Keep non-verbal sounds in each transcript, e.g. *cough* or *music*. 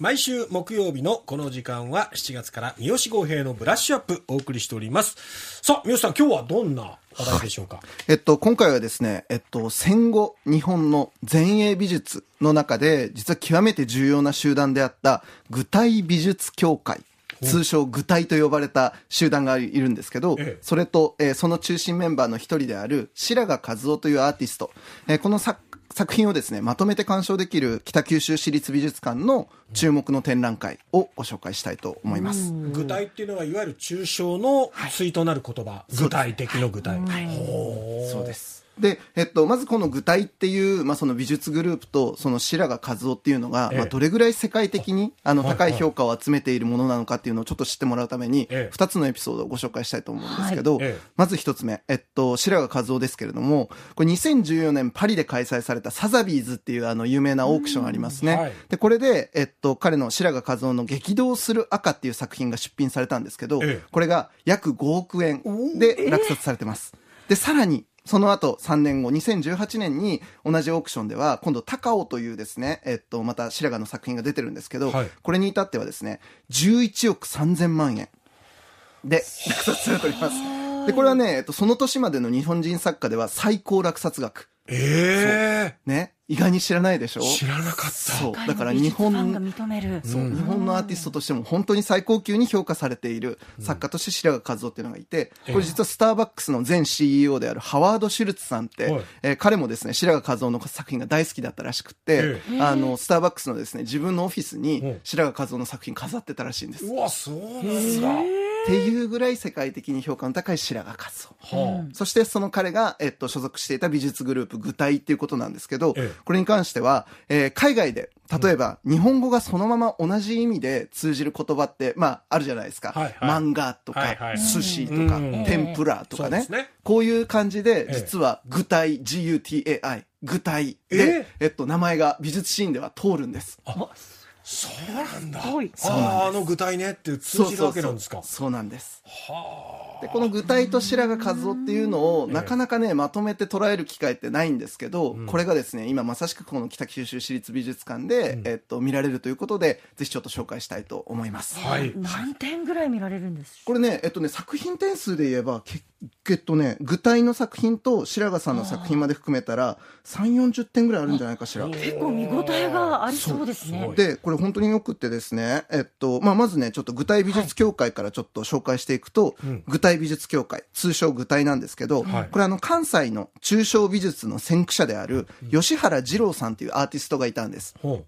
毎週木曜日のこの時間は7月から三好豪平のブラッシュアップお送りしております。さあ、三好さん今日はどんな話題でしょうか、えっと、今回はですね、えっと、戦後日本の前衛美術の中で、実は極めて重要な集団であった、具体美術協会。通称具体と呼ばれた集団がいるんですけど、ええそれと、えーその中心メンバーの一人である白髪和夫というアーティスト、えーこの作作品をですね、まとめて鑑賞できる北九州市立美術館の注目の展覧会をご紹介したいと思います。具体っていうのはいわゆる抽象の対となる言葉、具体的の具体。ほそうです。で、えっと、まずこの具体っていう、まあ、その美術グループと、その白髪和夫っていうのが、ええ。まあ、どれぐらい世界的に、あの、はい高い評価を集めているものなのかっていうのをちょっと知ってもらうために、ええ。二つのエピソードをご紹介したいと思うんですけど、まず一つ目、えっと、白髪和夫ですけれども、これ2014年パリで開催されたサザビーズっていうあの、有名なオークションありますね。はい。で、これで、えっと、彼の白髪和夫の激動する赤っていう作品が出品されたんですけど、ええ。これが約5億円で落札されてます。で、さらに、その後3年後、2018年に同じオークションでは、今度高尾というですね、えっと、また白髪の作品が出てるんですけど、はいこれに至ってはですね、11億3000万円で落札されております。で、これはね、えっと、その年までの日本人作家では最高落札額。えね。意外に知らないでしょ？え知らなかった。そう。だから日本ファンが認める。そう、日本のアーティストとしても本当に最高級に評価されている作家として白髪和夫っていうのがいて、これ実はスターバックスの前 CEO であるハワード・シュルツさんって、はいえー彼もですね、白髪和夫の作品が大好きだったらしくって、えあの、スターバックスのですね、自分のオフィスうんに白髪和夫の作品飾ってたらしいんです。うわ、そうなんだ。っていうぐらい世界的に評価の高い白髪和夫。はそしてその彼が、えっと、所属していた美術グループ、具体っていうことなんですけど、ええ。これに関しては、えー海外で、例えば、日本語がそのまま同じ意味で通じる言葉って、まあ、あるじゃないですか。はいはい。漫画とか、はいはい。寿司とか、うん。天ぷらとかね。ね。こういう感じでえ、え。実は、具体、GUTAI、具体で、えっと、名前が美術シーンでは通るんです。あ、そうなんだ。はいああ、あの具体ねって通じるわけなんですか。そうなんです。はでこの具体と白髪和夫っていうのをええなかなかねまとめて捉える機会ってないんですけど、うんこれがですね今まさしくこの北九州市立美術館で、うんえっと、見られるということでぜひちょっと紹介したいと思います。あ。はい。何点ぐらい見られるんですこれね、えっとね、作品点数で言えば、けえっとね、具体の作品と白髪さんの作品まで含めたら、3、40点ぐらいあるんじゃないかしら。結構見応えがありそうですね。で、これ本当によくってですね、えっと、まあ、まずね、ちょっと具体美術協会からちょっと紹介していくと、うん具体美術協会、通称具体なんですけど、はいこれあの、関西の抽象美術の先駆者である、吉原二郎さんというアーティストがいたんです。ほ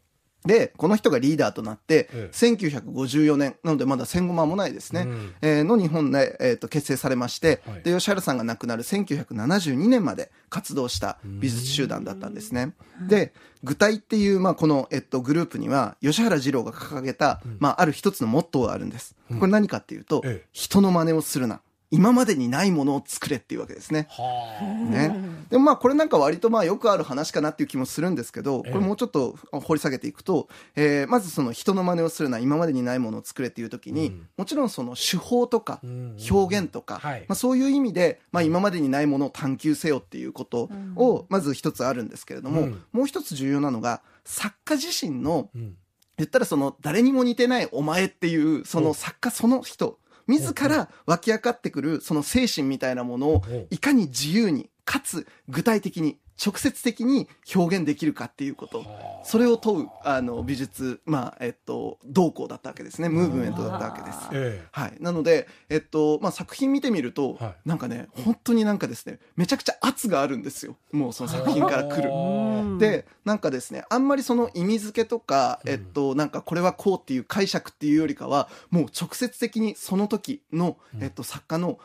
で、この人がリーダーとなって、ええ。1954年、なのでまだ戦後間もないですね、うん。えーの日本で、えーと結成されまして、はいで、吉原さんが亡くなる1972年まで活動した美術集団だったんですね。で、具体っていう、まあ、この、えっと、グループには、吉原二郎が掲げた、まあ、ある一つのモットーがあるんです。これ何かっていうと、ええ。人の真似をするな。今までにないものを作れっていうわけですね。はね。でもまあこれなんか割とまあよくある話かなっていう気もするんですけど、こええれもうちょっと掘り下げていくと、えーまずその人の真似をするな、今までにないものを作れっていう時に、うんもちろんその手法とかうん表現とか、はいまあそういう意味で、まあ今までにないものを探求せよっていうことをまず一つあるんですけれども、うんもう一つ重要なのが、作家自身のあ。うん。言ったらその誰にも似てないお前っていうその作家その人自ら湧き上がってくるその精神みたいなものをう。んいかに自由にかつ具体的に直接的に表現できるかっていうこと。はあ。それを問うあの美術まあえっと動向だったわけですね。ムーブメントだったわけです。えはい。なので、えっと、まあ、作品見てみると、はい。なんかね、本当になんかですね、めちゃくちゃ圧があるんですよ。もうその作品から来る。るで、なんかですね、あんまりその意味付けとか、うん。えっと、なんかこれはこうっていう解釈っていうよりかは、もう直接的にその時の、うん。えっと、作家の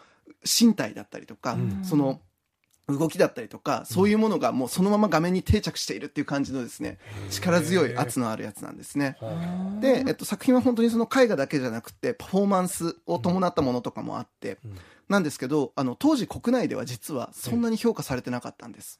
身体だったりとか、うん。その、動きだったりとか、そういうものがもうそのまま画面に定着しているっていう感じのですね、力強い圧のあるやつなんですね。はで、えっと、作品は本当にその絵画だけじゃなくて、パフォーマンスを伴ったものとかもあって、うん。なんですけど、あの、当時国内では実はそんなに評価されてなかったんです。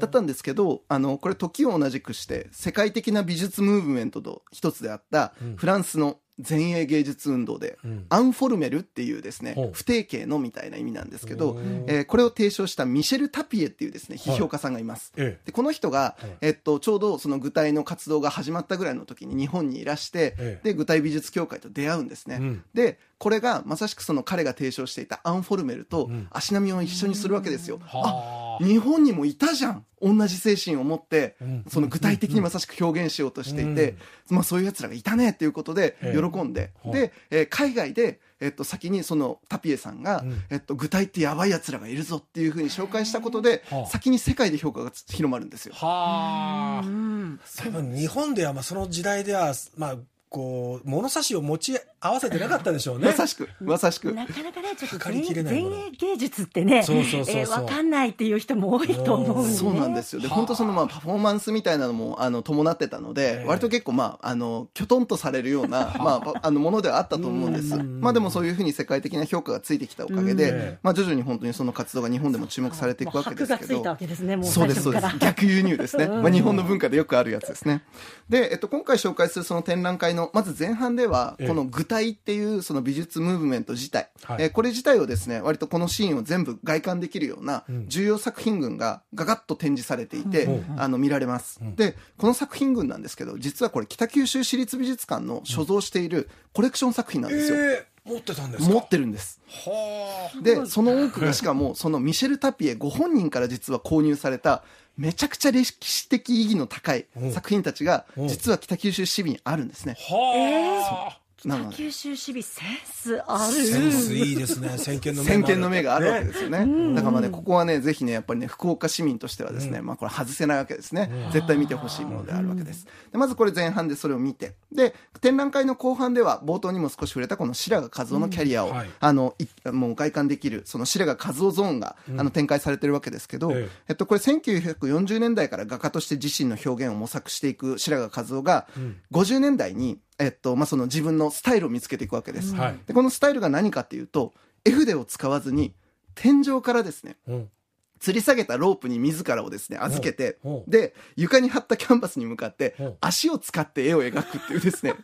だったんですけど、あの、これ時を同じくして、世界的な美術ムーブメントの一つであったうん、フランスの前衛芸術運動で、うん。アンフォルメルっていうですね不定形のみたいな意味なんですけどえーこれを提唱したミシェル・タピエっていうですね、批評家さんがいます。ええ。でこの人が、はい。えっと、ちょうどその具体の活動が始まったぐらいの時に日本にいらして、ええ。で具体美術協会と出会うんですね、うん。でこれがまさしくその彼が提唱していたアンフォルメルとん。足並みを一緒にするわけですよ、あはあ日本にもいたじゃん。同じ精神を持って、うん。その具体的にまさしく表現しようとしていて、まあ、そういうやつらがいたねっていうことでええ喜んで、はいで、えー海外で、えっと、先にそのタピエさんが、うんえっと、具体ってやばいやつらがいるぞっていうふうに紹介したことで、はあ。先に世界で評価が広まるんですよ。はあ。うん。多分日本ではまあその時代ではまあこう物差しを持ち合わせてなかったでしょうねまさしく、まさしく。なかなかね、ちょっと測りきれ前ないもの前衛芸術ってね、そうそうそうそうえーわかんないっていう人も多いと思うんで、ね。そうなんですよ。で、本当そのまあパフォーマンスみたいなのもあの伴ってたので、ええ割と結構まああのきょとんとされるような *laughs* まあパあのものではあったと思うんです。うんまあでもそういうふうに世界的な評価がついてきたおかげで、うんまあ徐々に本当にその活動が日本でも注目されていくわけですけどもう箔がついた。わけですね、もうそうです、そう。です。逆輸入ですね。まあ、日本の文化でよくあるやつですね。で、えっと、今回紹介するその展覧会の、まず前半ではええ、この具体っていうその美術ムーブメント自体、はい。えーこれ自体をですね、割とこのシーンを全部外観できるようなうん。重要作品群がガガッと展示されていて、うん。あの、見られます。ん。で、この作品群なんですけど、実はこれ北九州市立美術館の所蔵しているコレクション作品なんですよ。ええ持ってたんですか？持ってるんです。はあ。で、その多くがしかも、そのミシェル・タピエご本人から実は購入された、めちゃくちゃ歴史的意義の高いう。ん作品たちが、う。ん実は北九州市民にあるんですね。はあ北九州市美センスある。センスいいですね。先見の目先見の目があるわけですよね。ねだからまあね、ここはね、ぜひね、やっぱりね、福岡市民としてはですね、まあこれ外せないわけですね。絶対見てほしいものであるわけです。でまずこれ前半でそれを見て、で、展覧会の後半では、冒頭にも少し触れたこの白髪和夫のキャリアを、うん。はい。あの、いもう外観できる、その白髪和夫ゾーンが、あの展開されてるわけですけど、ええ。えっと、これ1940年代から画家として自身の表現を模索していく白髪和夫が、50年代に、えっと、まあ、その自分のスタイルを見つけていくわけです。はい。で、このスタイルが何かっていうと、絵筆を使わずに、天井からですね、う。ん吊り下げたロープに自らをですね、預けてで、床に貼ったキャンバスに向かって足を使って絵を描くっていうですね、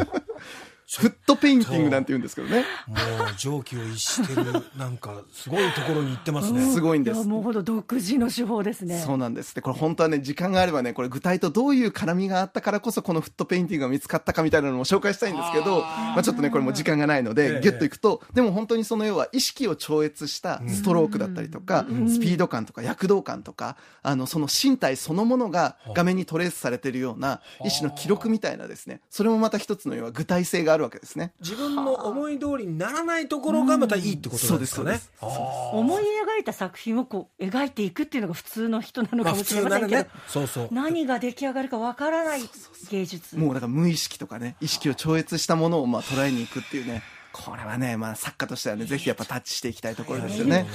*laughs* フットペインティングなんて言うんですけどね。もう常軌を逸してるなんかすごいところに行ってますねすごいんですやもうほど独自の手法ですね。そうなんです。で、これ本当はね、時間があればね、これ具体とどういう絡みがあったからこそ、このフットペインティングが見つかったかみたいなのも紹介したいんですけど、あーまあちょっとね、これも時間がないのえで、えギュッといくと、でも本当にその要は意識を超越したストロークだったりとか、スピード感とか躍動感とか、あの、その身体そのものが画面にトレースされているような、一種の記録みたいなですね、それもまた一つの要は具体性があるわけですね。自分の思い通りにならないところがまたいいってことなんですかね、思い描いた作品をこう描いていくっていうのが普通の人なのかもしれませんけど、ねそうそう。何が出来上がるかわからない芸術。もうだから無意識とかね、意識を超越したものをまあ捉えに行くっていうね、これはね、まあ作家としてはね、ぜひやっぱタッチしていきたいところですよね。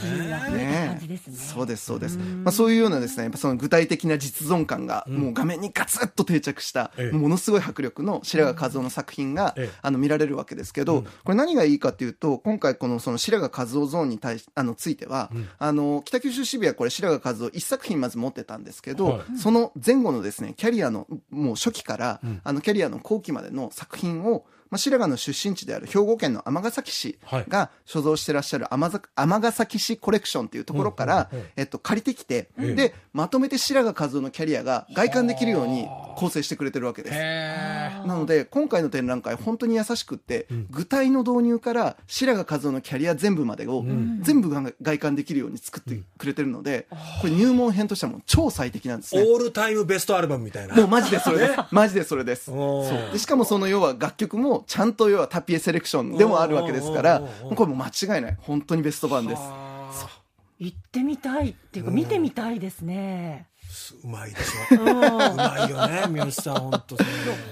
ね。そうです、そうです。まあそういうようなですね、やっぱその具体的な実存感が、もう画面にガツッと定着した、ええ。ものすごい迫力の白髪和夫の作品が、ええ。あの見られるわけですけど、これ何がいいかっていうと、今回このその白髪和夫ゾーンに対し、あの、ついては、あの、北九州市部はこれ白髪和夫一作品まず持ってたんですけど、はい。その前後のですね、キャリアの、もう初期から、あの、キャリアの後期までの作品を、まあ、白髪の出身地である兵庫県の尼崎市はい。が所蔵してらっしゃる尼崎市コレクションっていうところから、えっと、借りてきて、ええ。で、まとめて白髪和夫のキャリアが外観できるように構成してくれてるわけです。へなので、今回の展覧会、本当に優しくって、具体の導入から白髪和夫のキャリア全部までを、全部が外観できるように作ってくれてるので、これ入門編としてはもう超最適なんですね。オールタイムベストアルバムみたいな。もうマジでそれです。*laughs* マジでそれです。そう。でしかもその要は楽曲もちゃんと要はタピエセレクションでもあるわけですからこれもう間違いない。本当にベスト版です。はあ。行ってみたい。っていうか見てみたいですね。うまいでしょ。うまいよね三好さん本当そ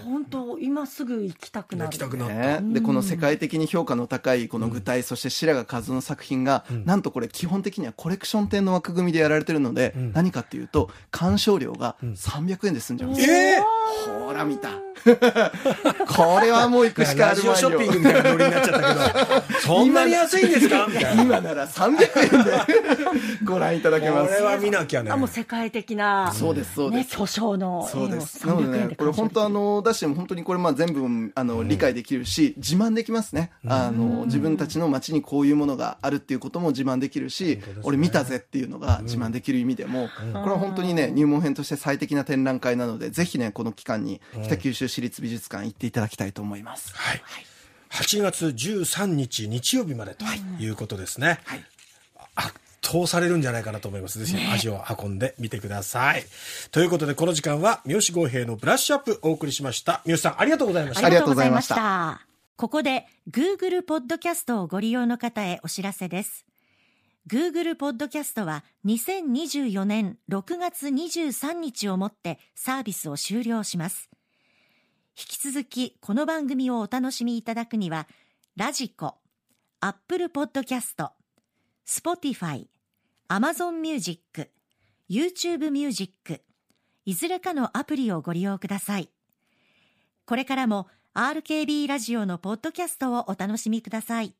本当今すぐ行きたくなる。行きたくなった、ね、でこの世界的に評価の高いこの具体、そして白髪和夫の作品が、なんとこれ基本的にはコレクション店の枠組みでやられてるので、何かっていうと鑑賞料が300円で済んじゃうんですよ、ええほら見た。*laughs* これはもう行くしかあラるまいよ。ジオショッピングみたいなノリになっちゃったけどそんなに安いんですか？みたいな。今なら300円でご覧いただけます。これは見なきゃね。あもう世界的なた、そうですそうですね、巨匠のそうです。なの300でね、これ本当あの、出しても本当にこれまあ全部あの、理解できるし、自慢できますね。あの、自分たちの街にこういうものがあるっていうことも自慢できるし俺見たぜっていうのが自慢できる意味でも、これは本当にね、入門編として最適な展覧会なので、ぜひね、この期間に北九州市立美術館行っていただきたいと思います。はい。8月13日日曜日までということですね。はい。圧倒されるんじゃないかなと思います。ぜひ足を運んでみてください。ということで、この時間は三好豪平のブラッシュアップお送りしました。三好さん、ありがとうございました。ありがとうございましたありがとうございましたここで Google ポッドキャストをご利用の方へお知らせです。Google ポッドキャストは2024年6月23日をもってサービスを終了します。引き続きこの番組をお楽しみいただくには、ラジコ、Apple ポッドキャスト、Spotify、Amazon Music、YouTube Music、いずれかのアプリをご利用ください。これからも RKB ラジオのポッドキャストをお楽しみください。